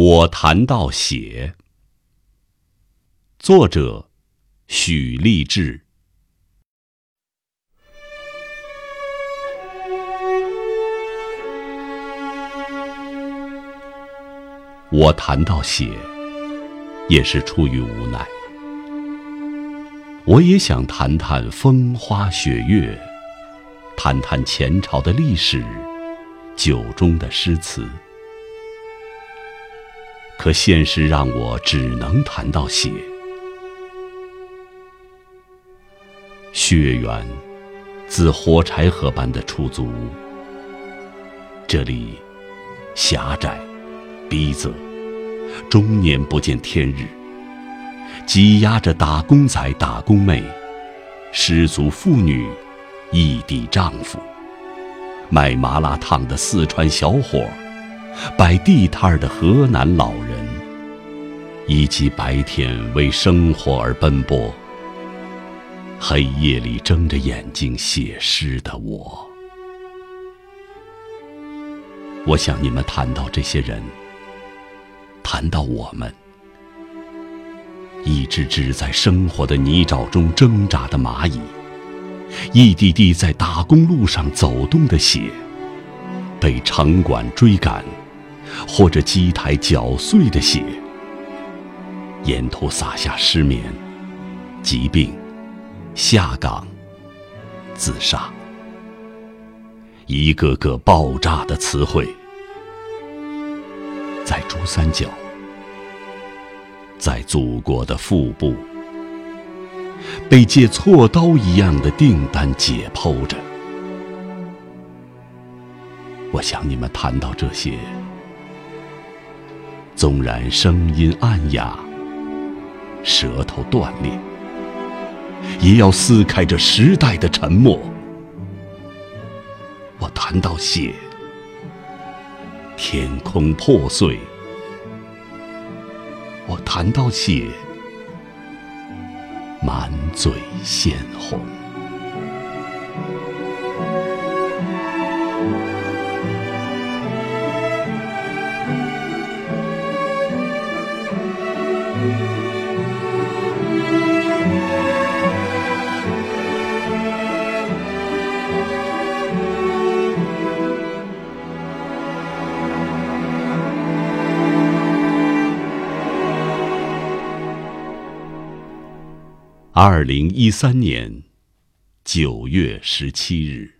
我谈到血，作者许立志。我谈到血，也是出于无奈。我也想谈谈风花雪月，谈谈前朝的历史，酒中的诗词。可现实让我只能谈到血，血缘自火柴盒般的出租屋，这里狭窄、逼仄，终年不见天日，挤压着打工仔、打工妹、失足妇女、异地丈夫、卖麻辣烫的四川小伙。摆地摊的河南老人，以及白天为生活而奔波、黑夜里睁着眼睛写诗的我，我想你们谈到这些人，谈到我们，一只只在生活的泥沼中挣扎的蚂蚁，一滴滴在打工路上走动的血，被城管追赶。或者机台搅碎的血，沿途洒下失眠、疾病、下岗、自杀，一个个爆炸的词汇，在珠三角，在祖国的腹部，被借锉刀一样的订单解剖着。我想你们谈到这些。纵然声音暗哑，舌头断裂，也要撕开这时代的沉默。我谈到血，天空破碎；我谈到血，满嘴鲜红。二零一三年九月十七日。